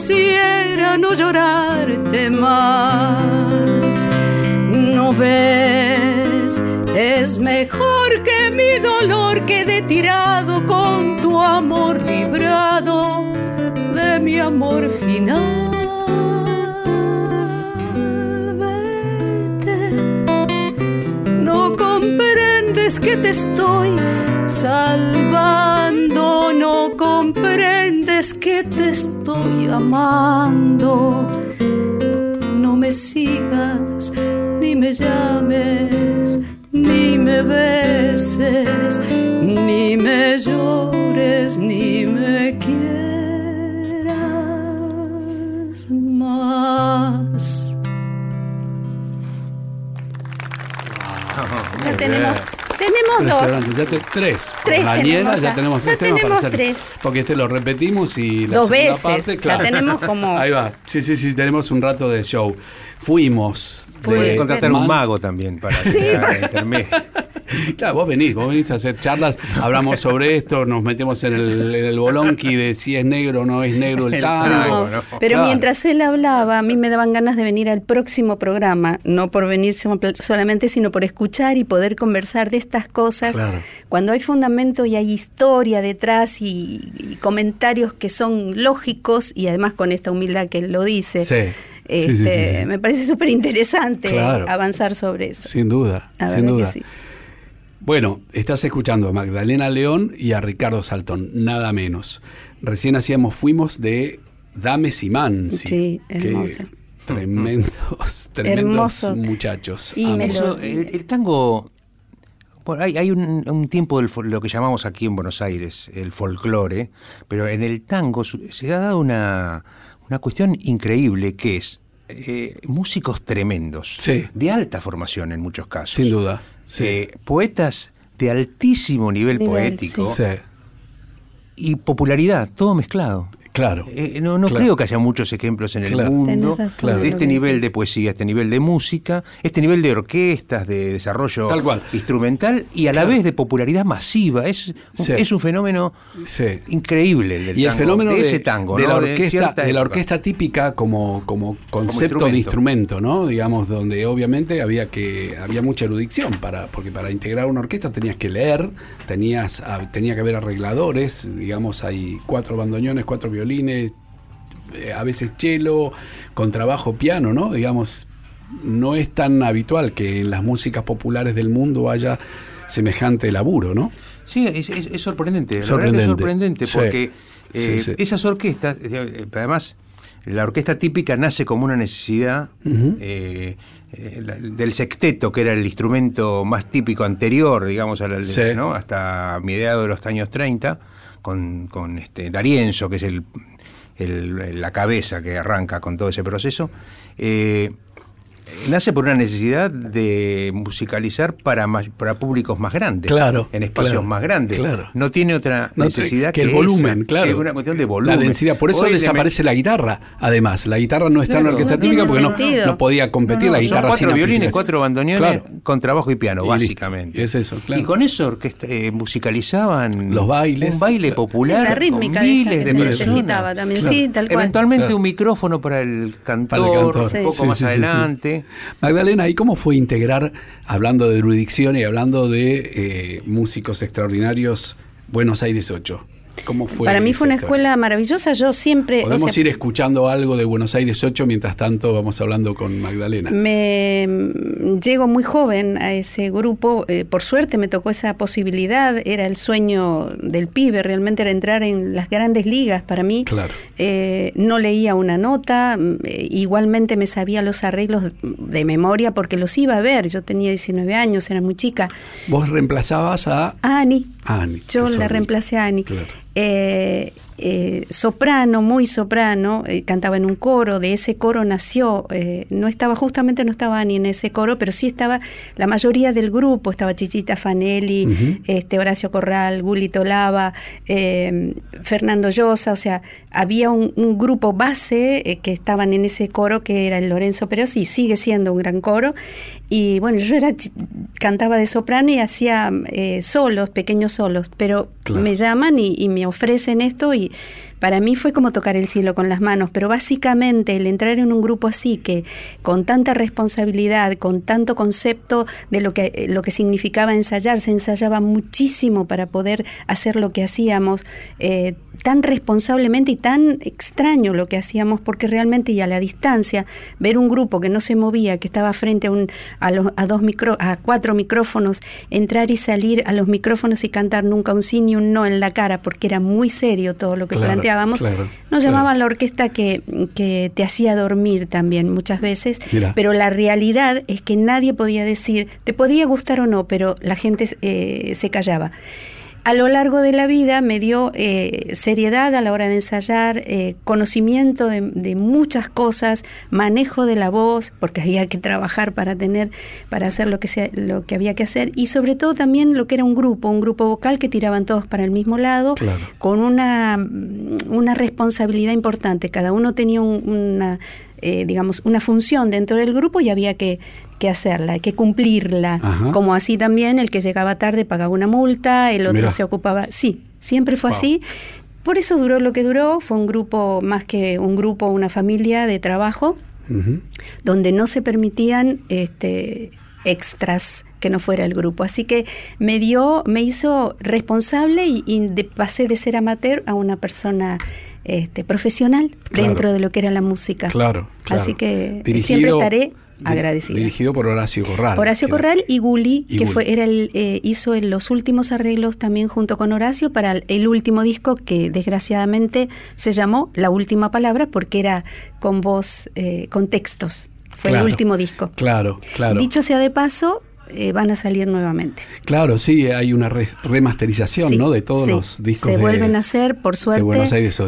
Quisiera no llorarte más. No ves, es mejor que mi dolor quede tirado con tu amor librado de mi amor final. Vete, no comprendes que te estoy salvando, no comprendes que te estoy amando. No me sigas, ni me llames, ni me beses, ni me llores, ni me quieras más. Ya tenemos, tenemos dos. Ya te- tres. Tres mañana tenemos ya ya. tenemos Ya tres temas para tenemos hacer. tres. Porque este lo repetimos y la Dos segunda veces, parte, ya claro. tenemos como- Ahí va. Sí, sí, sí, tenemos un rato de show. Fuimos. Fue- de- Puede contratar un mago también para intermedio. Claro, vos venís, vos venís a hacer charlas, hablamos sobre esto, nos metemos en el, en el bolonqui de si es negro o no es negro el El tango. no. pero Claro. mientras él hablaba, a mí me daban ganas de venir al próximo programa, no por venir solamente, sino por escuchar y poder conversar de estas cosas. Claro. Cuando hay fundamento y hay historia detrás y, y comentarios que son lógicos y además con esta humildad que él lo dice. Sí. Sí, sí, este, sí, sí. Me parece súper interesante Claro. avanzar sobre eso. Sin duda, La sin verdad duda. que sí. Bueno, estás escuchando a Magdalena León y a Ricardo Saltón, nada menos. Recién hacíamos, fuimos de Dames y Mansi. Sí, hermoso. Tremendos, tremendos Hermoso. muchachos. Y me ambos. lo- Eso, el, el tango. bueno, hay hay un, un tiempo del fol- lo que llamamos aquí en Buenos Aires el folclore, pero en el tango se ha dado una, una cuestión increíble que es eh, músicos tremendos, Sí. de alta formación en muchos casos. Sin duda. Sí. Eh, poetas de altísimo nivel, Nivel, poético Sí, y popularidad, todo mezclado. Claro. Eh, no no Claro. creo que haya muchos ejemplos en el Claro. mundo razón de este nivel de poesía, este nivel de música, este nivel de orquestas, de desarrollo Tal cual. instrumental y a Claro. la vez de popularidad masiva. Es, Sí. es un fenómeno Sí. increíble el del Y el tango, fenómeno de, de, ese tango, de ¿no? la orquesta, de la orquesta típica como, como concepto de instrumento. instrumento, ¿no? Digamos, donde obviamente había que había mucha erudición para porque para integrar una orquesta tenías que leer, tenías ah, tenía que haber arregladores, digamos, hay cuatro bandoneones, cuatro violines, eh, a veces cello, contrabajo, piano, ¿no? Digamos, no es tan habitual que en las músicas populares del mundo haya semejante laburo, ¿no? Sí, es, es- es sorprendente. la Sorprendente. es sorprendente porque Sí, eh, sí. esas orquestas, eh, además, la orquesta típica nace como una necesidad eh, del sexteto, que era el instrumento más típico anterior, digamos, a la-. ¿no? hasta mediados de los años 30, con, con este D'Arienzo, que es el, la cabeza que arranca con todo ese proceso. eh, Nace por una necesidad de musicalizar para, más- para públicos más grandes, Claro, en espacios claro, más grandes. claro. No tiene otra No, necesidad que, que, el volumen, esa, claro. Es una cuestión de volumen. La densidad. Por eso Hoy desaparece la guitarra. Además, la guitarra no está en la orquesta No típica porque no, no podía competir No, no, la son guitarra cuatro sin violines, cuatro bandoneones Claro. con trabajo y piano, Y básicamente. listo. Es eso, claro. Y con eso orquesta, eh, musicalizaban Los bailes. un baile Claro. popular La rítmica con esa miles que de se personas. necesitaba también, Claro. sí, tal cual. Eventualmente Claro. un micrófono para el cantor, Para el cantor. un poco Sí, más sí, sí, Magdalena, ¿y cómo fue integrar, hablando de erudición y hablando de eh, músicos extraordinarios, Buenos Aires 8? ¿Cómo fue? Para mí fue una historia? escuela maravillosa. Yo siempre. o Podemos sea, ir escuchando algo de Buenos Aires 8 mientras tanto vamos hablando con Magdalena. Me mm, llego muy joven a ese grupo, eh, por suerte me tocó esa posibilidad, era el sueño del pibe, realmente era entrar en las grandes ligas para mí. Claro. Eh, no leía una nota, mm, eh, igualmente me sabía los arreglos de memoria porque los iba a ver, yo tenía 19 años, era muy chica. Vos reemplazabas a Ani, Ani. yo Casoli. la reemplacé a Ani. Claro. Eh, eh, soprano, muy soprano, eh, cantaba en un coro, de ese coro nació, no estaba, justamente no estaba ni en ese coro, pero sí estaba la mayoría del grupo, estaba Chichita Fanelli, este, Horacio Corral, Gulito Lava, Fernando Llosa, o sea, había un, un grupo base que estaban en ese coro que era el Lorenzo Perosi, y sigue siendo un gran coro, y bueno, yo era cantaba de soprano y hacía solos, pequeños solos, pero Claro. me llaman y, y me ofrecen esto y para mí fue como tocar el cielo con las manos, pero básicamente el entrar en un grupo así que con tanta responsabilidad, con tanto concepto de lo que lo que significaba ensayar, se ensayaba muchísimo para poder hacer lo que hacíamos, eh, tan responsablemente y tan extraño lo que hacíamos, porque realmente y a la distancia ver un grupo que no se movía, que estaba frente a un a, los, a dos micro, a cuatro micrófonos, entrar y salir a los micrófonos y cantar nunca un sí ni un no en la cara, porque era muy serio todo lo que Claro, claro, Nos claro. llamaban la orquesta que, que te hacía dormir también muchas veces, Mira. pero la realidad es que nadie podía decir, te podía gustar o no, pero la gente eh, se callaba. A lo largo de la vida me dio eh, seriedad a la hora de ensayar, eh, conocimiento de, muchas cosas, manejo de la voz, porque había que trabajar para tener, para hacer lo que sea, lo que había que hacer, y sobre todo también lo que era un grupo, un grupo vocal que tiraban todos para el mismo lado, con una, una responsabilidad importante. Cada uno tenía una eh, digamos, una función dentro del grupo y había que, que hacerla, que cumplirla. Como así también el que llegaba tarde pagaba una multa, el otro se ocupaba. Sí, siempre fue así. Por eso duró lo que duró, fue un grupo más que un grupo, una familia de trabajo, donde no se permitían este, extras que no fuera el grupo. Así que me dio, me hizo responsable y, pasé de ser amateur a una persona este, profesional dentro de lo que era la música. Claro, Así que siempre estaré agradecida. Dirigido por Horacio Corral. Horacio Corral y Gulli, que fue era el, eh, hizo los últimos arreglos también junto con Horacio para el, último disco que desgraciadamente se llamó La Última Palabra porque era con voz, eh, con textos. Fue el último disco. Claro, claro. Dicho sea de paso, eh, van a salir nuevamente. Claro, sí, hay una remasterización ¿no? de todos los discos. Se vuelven a hacer, por suerte.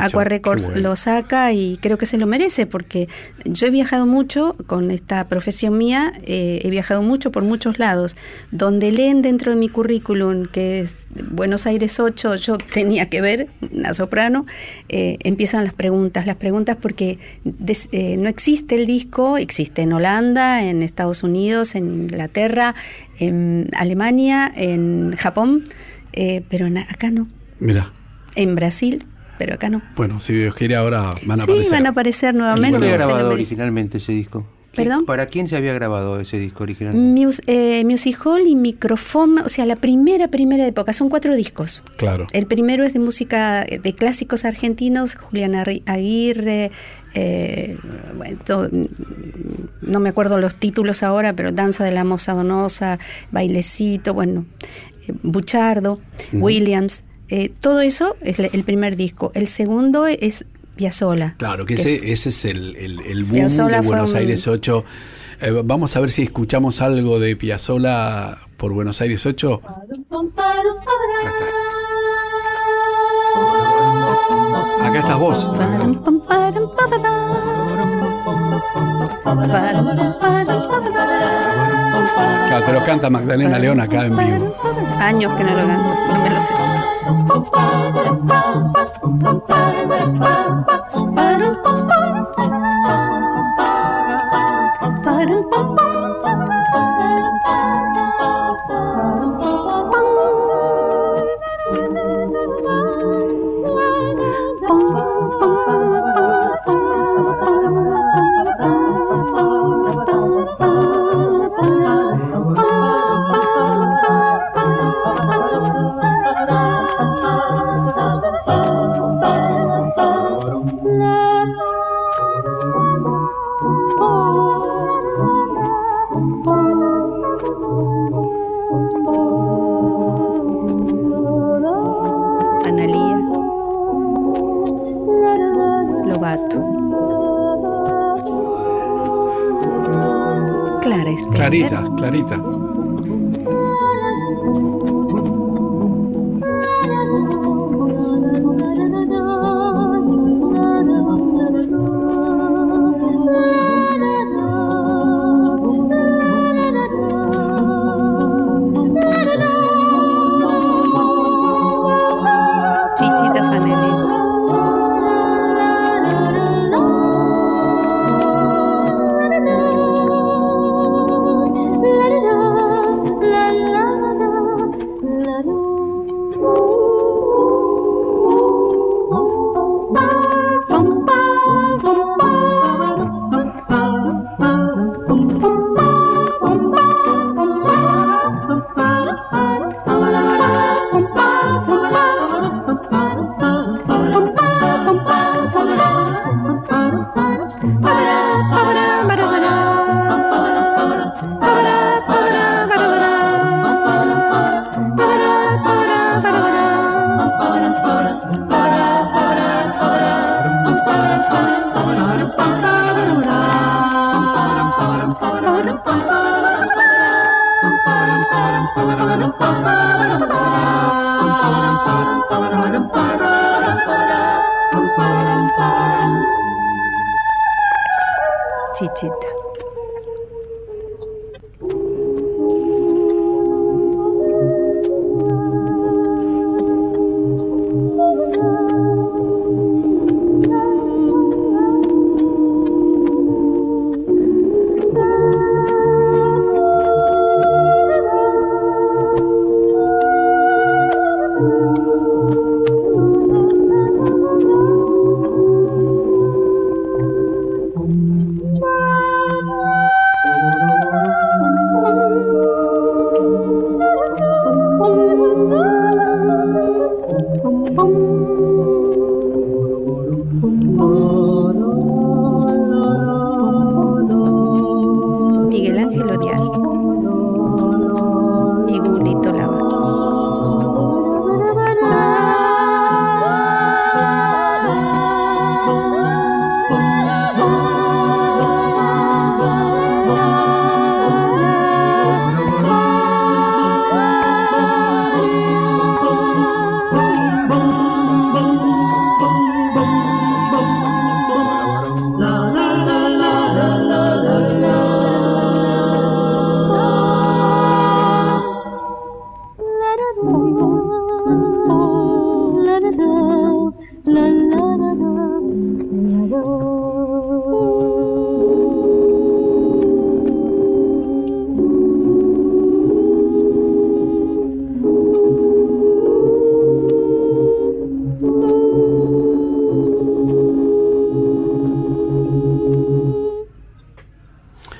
Aqua Records lo saca y creo que se lo merece porque yo he viajado mucho con esta profesión mía, eh, he viajado mucho por muchos lados. Donde leen dentro de mi currículum que es Buenos Aires 8, yo tenía que ver, una soprano, eh, empiezan las preguntas, las preguntas porque no existe el disco, existe en Holanda, en Estados Unidos, en Inglaterra, en Alemania, en Japón, eh, pero acá no. Mira. En Brasil, pero acá no. Bueno, si Dios quiere ahora van a aparecer. Sí, van a aparecer nuevamente. ¿Quién había grabado originalmente ese disco? ¿Perdón? ¿Para quién se había grabado ese disco originalmente? Eh, Music Hall y Microfon, o sea, la primera, primera época, son cuatro discos. Claro. El primero es de música de clásicos argentinos, Julián Aguirre, eh, no me acuerdo los títulos ahora, pero Danza de la Moza Donosa, Bailecito, bueno, eh, Buchardo, Williams. todo eso es el primer disco. El segundo es Piazzola. Claro, que, ese, ese, es el, el, boom de Buenos Aires 8. Eh, vamos a ver si escuchamos algo de Piazzola por Buenos Aires 8. Acá estás vos. Claro, te lo canta Magdalena León acá en vivo. Años que no lo canto, no me lo sé.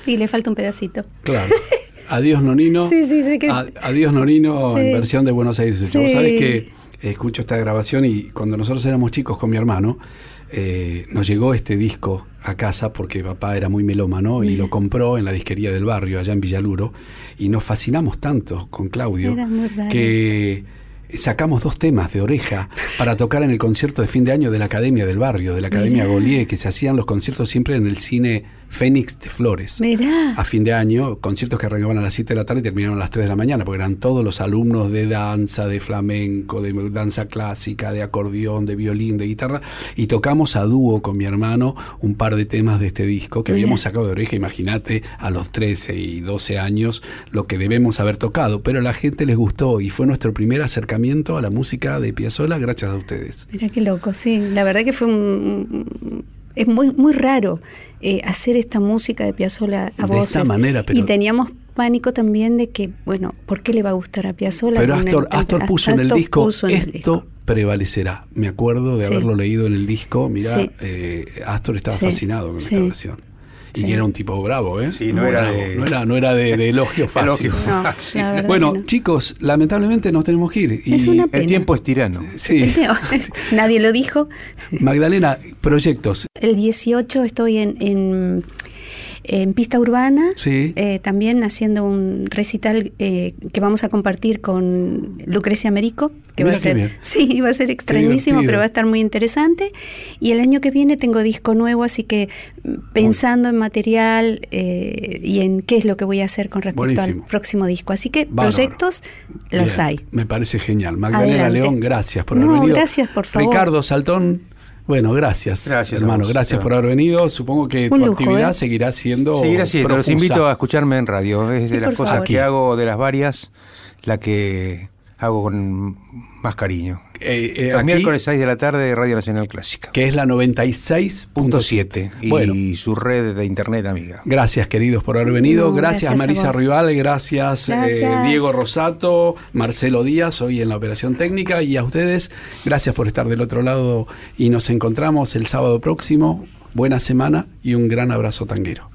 Y le falta un pedacito. Claro. Adiós Nonino. Sí, sí, sí, que- Adiós Nonino Sí. en versión de Buenos Aires. Vos Sí. sabés que escucho esta grabación y cuando nosotros éramos chicos con mi hermano, eh, nos llegó este disco a casa porque papá era muy melómano y lo compró en la disquería del barrio, allá en Villaluro, y nos fascinamos tanto con Claudio que sacamos dos temas de oreja para tocar en el concierto de fin de año de la Academia del Barrio, de la Academia. Golier, que se hacían los conciertos siempre en el cine Fénix de Flores Mirá. a fin de año, conciertos que arrancaban a las 7 de la tarde y terminaron a las 3 de la mañana, porque eran todos los alumnos de danza, de flamenco, de danza clásica, de acordeón, de violín, de guitarra, y tocamos a dúo con mi hermano un par de temas de este disco que Mirá. habíamos sacado de oreja, imagínate, a los 13 y 12 años, lo que debemos haber tocado, pero a la gente les gustó y fue nuestro primer acercamiento a la música de Piazzolla gracias a ustedes. Mira qué loco, sí. La verdad que fue un... Es muy, muy raro eh, hacer esta música de Piazzolla a De voces. esta manera, pero- Y teníamos pánico también de que, bueno, ¿por qué le va a gustar a Piazzolla? Pero el- Astor, Astor puso en el disco, el esto disco. prevalecerá. Me acuerdo de Sí. haberlo leído en el disco. Mira, Sí. eh, Astor estaba Sí. fascinado con esta versión. Y Sí. que era un tipo bravo, ¿eh? Sí, no era de- no era, no era de, de elogio fácil. No, la Bueno, no. chicos, lamentablemente nos tenemos que ir. Y, Es una El pena. tiempo es tirano. Sí. Nadie lo dijo. Magdalena, proyectos. El 18 estoy en, en, en pista urbana, Sí. eh, también haciendo un recital eh, que vamos a compartir con Lucrecia Merico, que va a ser, bien. sí, va a ser extrañísimo, pero va a estar muy interesante. Y el año que viene tengo disco nuevo, así que mm, pensando en material eh, y en qué es lo que voy a hacer con respecto Buenísimo. al próximo disco. Así que Bárbaro. proyectos los Bien, hay. Me parece genial. Magdalena Adelante. León, gracias por No, haber venido. gracias, por favor. Ricardo Saltón, bueno, gracias. Gracias hermano. vos, Gracias claro. por haber venido. Supongo que Un tu lujo, actividad ¿eh? seguirá siendo. Seguir así, los invito a escucharme en radio. Es Sí, de las cosas favor. que hago, de las varias, la que hago con más cariño. Eh, eh, Los aquí, miércoles 6 de la tarde, Radio Nacional Clásica. que es la Punto 96.7. 7. Y Bueno, su red de internet amiga. gracias queridos por haber venido. No, gracias, Marisa. Rival, gracias, eh, Gracias. Diego Rosato, Marcelo Díaz, hoy en la operación técnica. Y a ustedes, gracias por estar del otro lado. Y nos encontramos el sábado próximo. Buena semana y un gran abrazo tanguero.